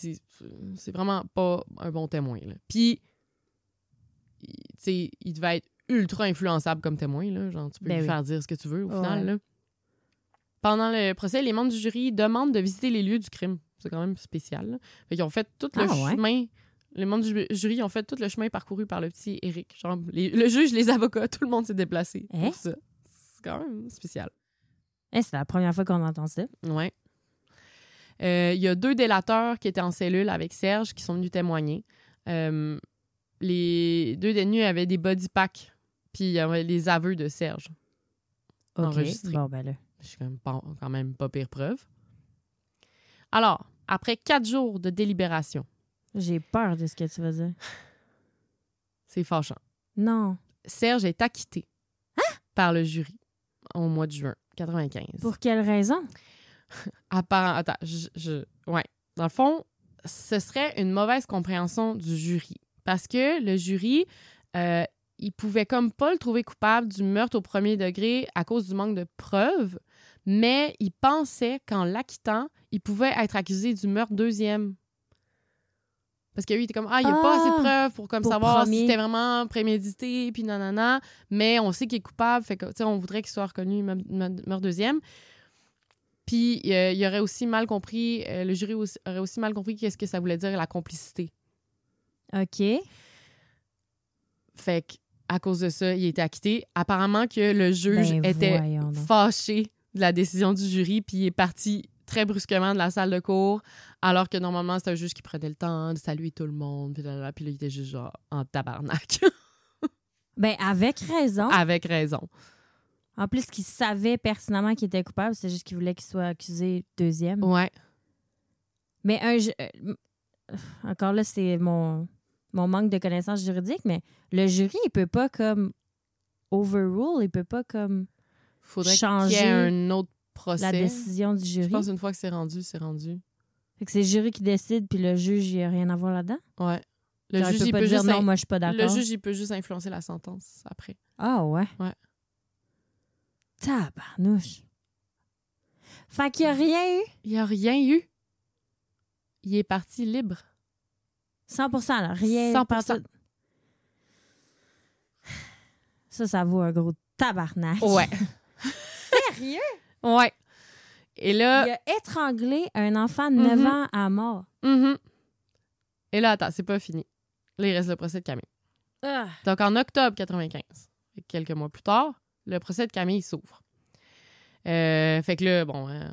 Speaker 1: c'est vraiment pas un bon témoin. Là. Puis, il- il devait être ultra influençable comme témoin. Là. Genre, tu peux
Speaker 2: Ben
Speaker 1: lui
Speaker 2: oui.
Speaker 1: faire dire ce que tu veux au
Speaker 2: Ouais.
Speaker 1: final. Là. Pendant le procès, les membres du jury demandent de visiter les lieux du crime. C'est quand même spécial. Là. Fait qu'ils ont fait tout le
Speaker 2: Ah ouais?
Speaker 1: chemin. Les membres du ju- jury ont fait tout le chemin parcouru par le petit Eric. Genre, les- le juge, les avocats, tout le monde s'est déplacé
Speaker 2: Hein?
Speaker 1: pour ça. C'est quand même spécial.
Speaker 2: Hey, c'est la première fois qu'on entend ça.
Speaker 1: Ouais. Euh, Il y a deux délateurs qui étaient en cellule avec Serge qui sont venus témoigner. Euh, les deux détenus avaient des body packs, puis il y avait les aveux de Serge.
Speaker 2: OK.
Speaker 1: Enregistré.
Speaker 2: Bon, ben là.
Speaker 1: Je suis quand même pas, quand même pas pire preuve. Alors, après quatre jours de délibération,
Speaker 2: J'ai peur de ce que tu vas dire.
Speaker 1: c'est fâchant.
Speaker 2: Non.
Speaker 1: Serge est acquitté par le jury au mois de juin 95.
Speaker 2: Pour quelle raison?
Speaker 1: Apparent- Attends, je, je- Ouais. Dans le fond, ce serait une mauvaise compréhension du jury. Parce que le jury, euh, il pouvait comme pas le trouver coupable du meurtre au premier degré à cause du manque de preuves, mais il pensait qu'en l'acquittant, il pouvait être accusé du meurtre deuxième. Parce que lui, il était comme, ah, il n'y a pas
Speaker 2: Ah!
Speaker 1: assez de preuves pour comme
Speaker 2: Pour
Speaker 1: savoir
Speaker 2: premier.
Speaker 1: si c'était vraiment prémédité, puis nanana, mais on sait qu'il est coupable, fait que, on voudrait qu'il soit reconnu me- me- meurtre deuxième. Puis euh, il aurait aussi mal compris, euh, le jury aussi- aurait aussi mal compris qu'est-ce que ça voulait dire la complicité.
Speaker 2: OK.
Speaker 1: Fait que, à cause de ça, il était acquitté. Apparemment que le juge
Speaker 2: Ben,
Speaker 1: était fâché de la décision du jury, puis il est parti très brusquement de la salle de cours, alors que normalement, c'est un juge qui prenait le temps de saluer tout le monde, puis là, là, puis là, il était juste genre en tabarnak.
Speaker 2: Ben, avec raison.
Speaker 1: Avec raison.
Speaker 2: En plus, qu'il savait pertinemment qu'il était coupable, c'est juste qu'il voulait qu'il soit accusé deuxième.
Speaker 1: Ouais.
Speaker 2: Mais un euh, encore là, c'est mon, mon manque de connaissances juridiques, mais le jury, il peut pas comme overrule, il peut pas comme
Speaker 1: Faudrait qu'il y
Speaker 2: Changer
Speaker 1: ait un autre procès.
Speaker 2: la décision du
Speaker 1: Je
Speaker 2: jury.
Speaker 1: pense une fois que c'est rendu, c'est rendu.
Speaker 2: Fait que c'est le jury qui décide, puis le juge, il a rien à voir là-dedans?
Speaker 1: Ouais. Le
Speaker 2: Genre,
Speaker 1: juge,
Speaker 2: il peut pas
Speaker 1: peut
Speaker 2: dire
Speaker 1: juste
Speaker 2: non, moi, je suis pas
Speaker 1: Le
Speaker 2: d'accord.
Speaker 1: juge, il peut juste influencer la sentence après.
Speaker 2: Ah ouais?
Speaker 1: Ouais.
Speaker 2: Tabarnouche. Fait qu'il y a rien eu?
Speaker 1: Il n'y a rien eu. Il est parti libre.
Speaker 2: 100 là. Rien.
Speaker 1: 100%.
Speaker 2: partout. Ça, ça vaut un gros tabarnak.
Speaker 1: Ouais.
Speaker 2: Sérieux?
Speaker 1: ouais. Et là,
Speaker 2: Il a étranglé un enfant de 9
Speaker 1: Mhm.
Speaker 2: ans à mort.
Speaker 1: mhm. et là, attends, c'est pas fini. Là, il reste le procès de Camille.
Speaker 2: Ah.
Speaker 1: Donc, en octobre 95, fait que quelques mois plus tard, le procès de Camille s'ouvre. Euh, fait que là, bon, euh,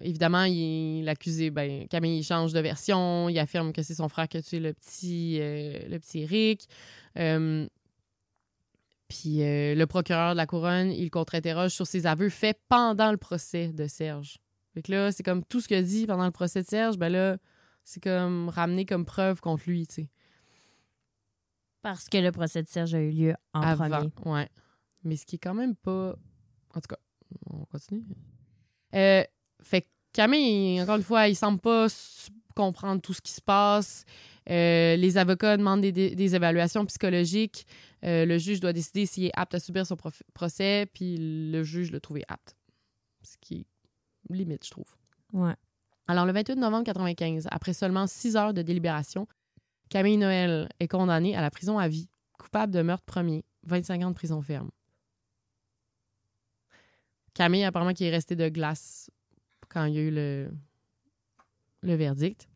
Speaker 1: évidemment, l'accusé, ben, Camille, il change de version. Il affirme que c'est son frère qui a tué le petit, euh, le petit Eric. Euh, puis euh, le procureur de la couronne, il contre-interroge sur ses aveux faits pendant le procès de Serge. Fait que là, c'est comme tout ce qu'il dit pendant le procès de Serge, ben là, c'est comme ramené comme preuve contre lui, tu sais.
Speaker 2: Parce que le procès de Serge a eu lieu en
Speaker 1: avant.
Speaker 2: premier.
Speaker 1: Ouais. Mais ce qui est quand même pas. En tout cas, on continue. Euh, fait que Camille, encore une fois, il semble pas comprendre tout ce qui se passe. Euh, les avocats demandent des, des- des évaluations psychologiques. Euh, le juge doit décider s'il est apte à subir son procès, puis le juge le trouvé apte. Ce qui est limite, je trouve.
Speaker 2: Ouais.
Speaker 1: Alors, le 28 novembre 95, après seulement six heures de délibération, Camille Noël est condamnée à la prison à vie, coupable de meurtre premier, 25 ans de prison ferme. Camille, apparemment, qui est restée de glace quand il y a eu le, le verdict.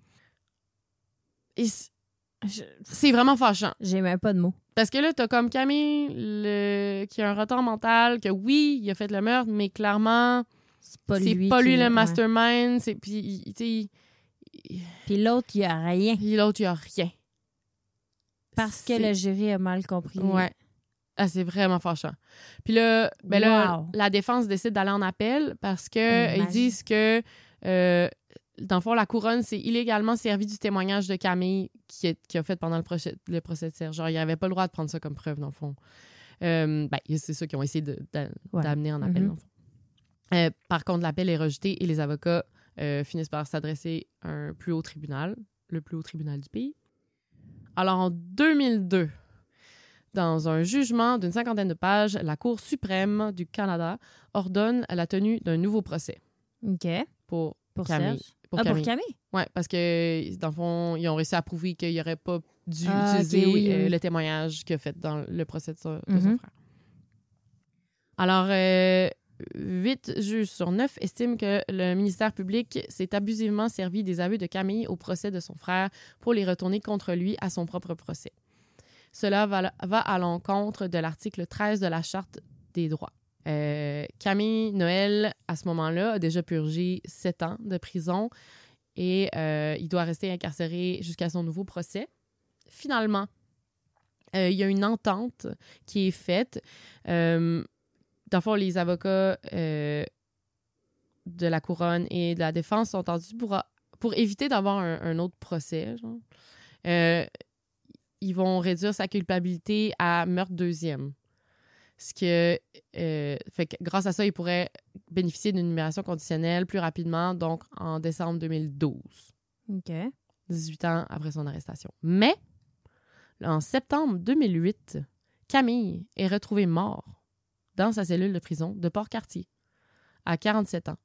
Speaker 1: Et c'est vraiment fâchant.
Speaker 2: J'ai même pas de mots.
Speaker 1: Parce que là, t'as comme Camille le... qui a un retard mental, que oui, il a fait le meurtre, mais clairement,
Speaker 2: C'est pas lui.
Speaker 1: pas
Speaker 2: qui-
Speaker 1: lui le mastermind. C'est... Puis, tu
Speaker 2: Puis l'autre, il y a rien.
Speaker 1: Puis l'autre, il a rien.
Speaker 2: Parce que le jury a mal compris.
Speaker 1: Ouais. Ah, c'est vraiment fâchant. Puis là, ben là
Speaker 2: Wow.
Speaker 1: la défense décide d'aller en appel parce que
Speaker 2: Imagine.
Speaker 1: ils disent que, euh, dans le fond, la couronne s'est illégalement servi du témoignage de Camille qui, est- qui a fait pendant le procès, le procès de Serge. Genre, il avait pas le droit de prendre ça comme preuve, dans le fond. Euh, ben, c'est ça qu'ils ont essayé
Speaker 2: Ouais.
Speaker 1: d'amener en appel,
Speaker 2: Mhm.
Speaker 1: dans le fond. Euh, par contre, l'appel est rejeté et les avocats euh, finissent par s'adresser à un plus haut tribunal, le plus haut tribunal du pays. Alors, en 2002, dans un jugement d'une cinquantaine de pages, la Cour suprême du Canada ordonne la tenue d'un nouveau procès
Speaker 2: OK.
Speaker 1: pour,
Speaker 2: Pour
Speaker 1: Camille.
Speaker 2: Serge?
Speaker 1: pour
Speaker 2: ah,
Speaker 1: Camille.
Speaker 2: pour Camille?
Speaker 1: Ouais, parce que, dans le fond, ils ont réussi à prouver qu'il n'aurait pas dû
Speaker 2: Ah,
Speaker 1: utiliser
Speaker 2: oui,
Speaker 1: euh,
Speaker 2: oui.
Speaker 1: le témoignage qu'il a fait dans le procès de son, de son
Speaker 2: Mhm.
Speaker 1: frère. Alors, euh, huit juges sur neuf estiment que le ministère public s'est abusivement servi des aveux de Camille au procès de son frère pour les retourner contre lui à son propre procès. Cela va, à l'encontre de l'article 13 de la Charte des droits. Euh, Camille Noël, à ce moment-là, a déjà purgé sept ans de prison et euh, il doit rester incarcéré jusqu'à son nouveau procès. Finalement, euh, il y a une entente qui est faite. Dans fond, les avocats de la couronne et de la défense sont entendus pour, pour éviter d'avoir un, autre procès. Ils vont réduire sa culpabilité à meurtre deuxième. Ce que, euh, fait que grâce à ça, il pourrait bénéficier d'une libération conditionnelle plus rapidement, donc en décembre 2012,
Speaker 2: OK.
Speaker 1: 18 ans après son arrestation. Mais, en septembre 2008, Camille est retrouvé mort dans sa cellule de prison de Port-Cartier, à 47 ans.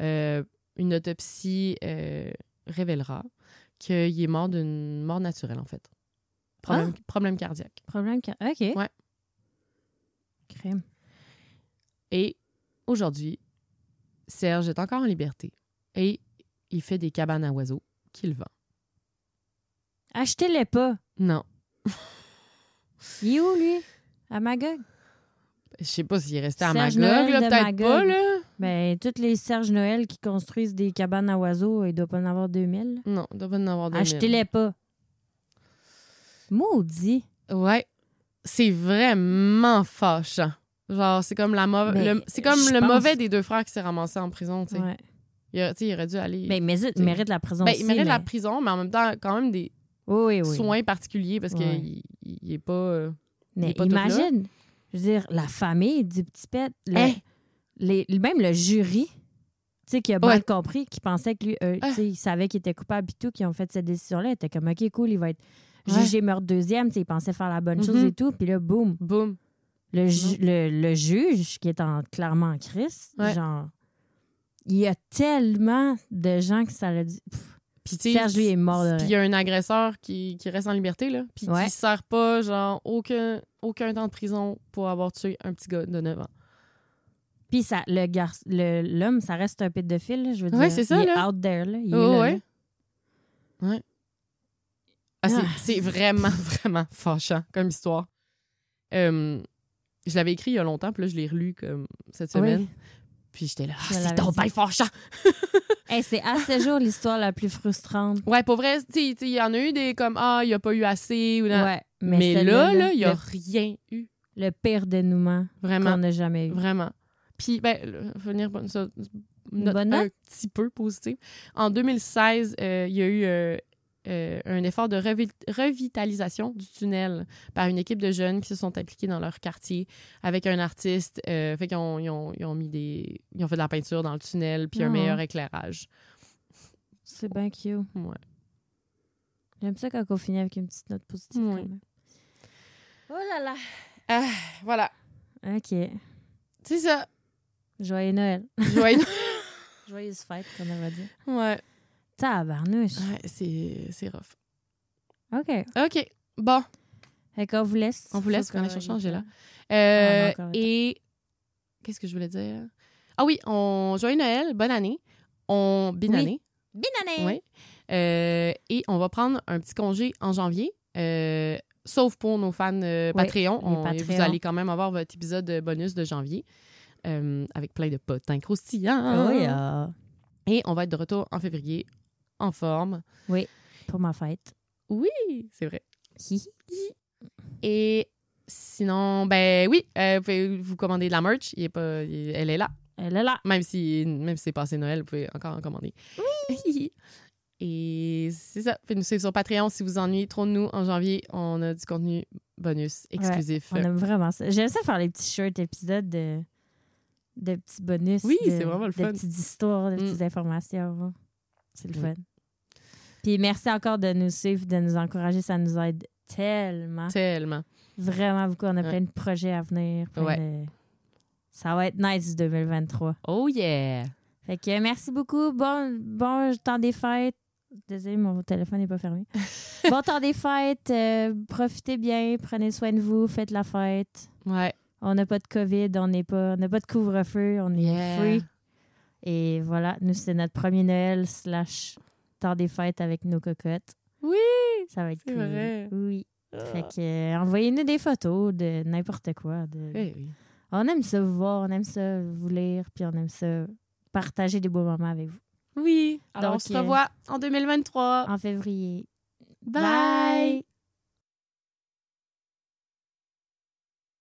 Speaker 1: Euh, une autopsie euh, révélera qu'il est mort d'une mort naturelle, en fait. Problème, problème cardiaque.
Speaker 2: Problème. ca- OK.
Speaker 1: Ouais.
Speaker 2: Crime.
Speaker 1: Et aujourd'hui, Serge est encore en liberté et il fait des cabanes à oiseaux qu'il vend.
Speaker 2: Achetez-les pas.
Speaker 1: Non,
Speaker 2: Il est où, lui? À Magog?
Speaker 1: je sais pas s'il est resté à
Speaker 2: Serge
Speaker 1: Magog, là, peut-être pas, là.
Speaker 2: Ben, tous les Serge Noël qui construisent des cabanes à oiseaux, il doit pas en avoir 2000.
Speaker 1: Non, il doit pas en avoir de
Speaker 2: Achetez-les pas. Maudit.
Speaker 1: Ouais, c'est vraiment fâchant. Genre, c'est comme, la
Speaker 2: Mais
Speaker 1: le, c'est comme le
Speaker 2: pense-
Speaker 1: mauvais des deux frères qui s'est ramassé en prison, tu sais.
Speaker 2: Ouais.
Speaker 1: Il, a- tu sais, il aurait dû aller...
Speaker 2: Ben, il mérite, la prison
Speaker 1: Ben,
Speaker 2: aussi,
Speaker 1: il mérite la
Speaker 2: mais-
Speaker 1: prison, mais en même temps, quand même des
Speaker 2: Oui, oui, oui.
Speaker 1: soins particuliers parce qu'il il est pas... euh, il
Speaker 2: Mais
Speaker 1: est pas tout là.
Speaker 2: imagine, je veux dire, la famille du petit pet, le-
Speaker 1: Hein?
Speaker 2: les, même le jury, tu sais, qui a
Speaker 1: Ouais.
Speaker 2: mal compris, qui pensait que lui, euh,
Speaker 1: Ah.
Speaker 2: tu sais, il savait qu'il était coupable et tout, qui ont fait cette décision-là, était comme, OK, cool, il va être
Speaker 1: Ouais.
Speaker 2: jugé meurtre deuxième, il pensait faire la bonne chose
Speaker 1: Mhm.
Speaker 2: et tout, puis là, boum,
Speaker 1: Boum.
Speaker 2: le, ju- le, le juge, qui est en, clairement en crise,
Speaker 1: Ouais.
Speaker 2: genre, il y a tellement de gens que ça l'a dit.
Speaker 1: Puis,
Speaker 2: Serge, lui, est mort
Speaker 1: Puis il y a un agresseur qui, qui reste en liberté, là. Puis
Speaker 2: Ouais.
Speaker 1: qui sert pas, genre, aucun, aucun temps de prison pour avoir tué un petit gars de 9 ans.
Speaker 2: Puis ça, le gar- le- l'homme, ça reste un pédophile, je veux
Speaker 1: Ouais,
Speaker 2: dire.
Speaker 1: c'est ça,
Speaker 2: il
Speaker 1: là.
Speaker 2: est out there, là. Il est
Speaker 1: Oh,
Speaker 2: là,
Speaker 1: ouais.
Speaker 2: là.
Speaker 1: Ouais. Ah, c'est-
Speaker 2: Ah.
Speaker 1: c'est vraiment, vraiment fâchant comme histoire. Euh, je l'avais écrit il y a longtemps, puis là, je l'ai relu comme cette
Speaker 2: Oui.
Speaker 1: semaine. Puis j'étais là, ah, c'est donc bien fâchant.
Speaker 2: Hey, c'est à ce jour l'histoire la plus frustrante.
Speaker 1: Ouais, pour vrai, il y en a eu des comme, ah, il n'y a pas eu assez. Ou non.
Speaker 2: Ouais,
Speaker 1: mais
Speaker 2: mais,
Speaker 1: là, il n'y a rien eu.
Speaker 2: le pire dénouement
Speaker 1: Vraiment.
Speaker 2: qu'on n'a jamais eu.
Speaker 1: Vraiment. Puis, ben, venir ça, note
Speaker 2: bonne
Speaker 1: un petit peu positive. En 2016, euh, il y a eu euh, euh, un effort de revi- revitalisation du tunnel par une équipe de jeunes qui se sont impliqués dans leur quartier avec un artiste. Euh, fait qu'ils ont, ils ont, ils ont mis des. Ils ont fait de la peinture dans le tunnel puis un
Speaker 2: Ah.
Speaker 1: meilleur éclairage.
Speaker 2: C'est bien cute.
Speaker 1: Ouais.
Speaker 2: J'aime ça quand on finit avec une petite note positive.
Speaker 1: Oui.
Speaker 2: quand même. Oh là là.
Speaker 1: Ah, voilà.
Speaker 2: OK.
Speaker 1: C'est ça.
Speaker 2: Joyeux Noël.
Speaker 1: Joyeux-
Speaker 2: Joyeuse fête, qu'on va dire.
Speaker 1: ouais.
Speaker 2: Tabarnouche.
Speaker 1: Ouais, c'est c'est rough.
Speaker 2: OK.
Speaker 1: OK. Bon.
Speaker 2: Fait qu'on vous laisse.
Speaker 1: On vous laisse, qu'on chercher Angela.
Speaker 2: Ah,
Speaker 1: Euh, et qu'est-ce que je voulais dire? Ah oui, on joyeux Noël, bonne année. On bonne
Speaker 2: Oui.
Speaker 1: année.
Speaker 2: Bonne année.
Speaker 1: Oui. Euh, et on va prendre un petit congé en janvier. euh, sauf pour nos fans Patreon. On-. Vous allez quand même avoir votre épisode de bonus de janvier avec plein de potins croustillants.
Speaker 2: Oh, yeah.
Speaker 1: Et on va être de retour en février en forme.
Speaker 2: Pour ma fête.
Speaker 1: Oui, c'est vrai.
Speaker 2: Hi.
Speaker 1: Et sinon, ben oui, euh, vous pouvez vous commander de la merch. Il est pas, il- elle est là.
Speaker 2: Elle est là.
Speaker 1: Même si, même si c'est passé Noël, vous pouvez encore en commander. Oui! Et c'est ça. Faites nous suivre sur Patreon si vous ennuyez trop de nous. En janvier, on a du contenu bonus exclusif.
Speaker 2: On aime vraiment ça. J'aime ça faire les petits shirts épisodes de, de petits bonus.
Speaker 1: Oui, c'est vraiment le fun.
Speaker 2: De petites histoires, de
Speaker 1: Mm.
Speaker 2: petites informations. C'est le
Speaker 1: Oui.
Speaker 2: fun. Puis merci encore de nous suivre, de nous encourager. Ça nous aide tellement.
Speaker 1: Tellement.
Speaker 2: Vraiment beaucoup. On a
Speaker 1: Ouais.
Speaker 2: plein de projets à venir.
Speaker 1: Ouais.
Speaker 2: de- Ça va être nice 2023.
Speaker 1: Oh yeah!
Speaker 2: Fait que merci beaucoup. Bon, bon temps des fêtes. Désolée, mon téléphone n'est pas fermé. bon temps des fêtes. euh, profitez bien. Prenez soin de vous. Faites la fête.
Speaker 1: Ouais.
Speaker 2: On n'a pas de COVID. On n'est pas, on n'a pas de couvre-feu. On est
Speaker 1: Yeah.
Speaker 2: free. Et voilà, nous, c'est notre premier Noël slash temps des fêtes avec nos cocottes.
Speaker 1: Oui!
Speaker 2: Ça va être cool.
Speaker 1: vrai.
Speaker 2: Oui. Fait que euh, envoyez-nous des photos de n'importe quoi. de-
Speaker 1: Eh oui.
Speaker 2: On aime ça vous voir, on aime ça vous lire, puis on aime ça partager des beaux moments avec vous.
Speaker 1: Oui. Alors,
Speaker 2: Donc,
Speaker 1: on se
Speaker 2: euh,
Speaker 1: revoit en 2023.
Speaker 2: En février.
Speaker 1: Bye.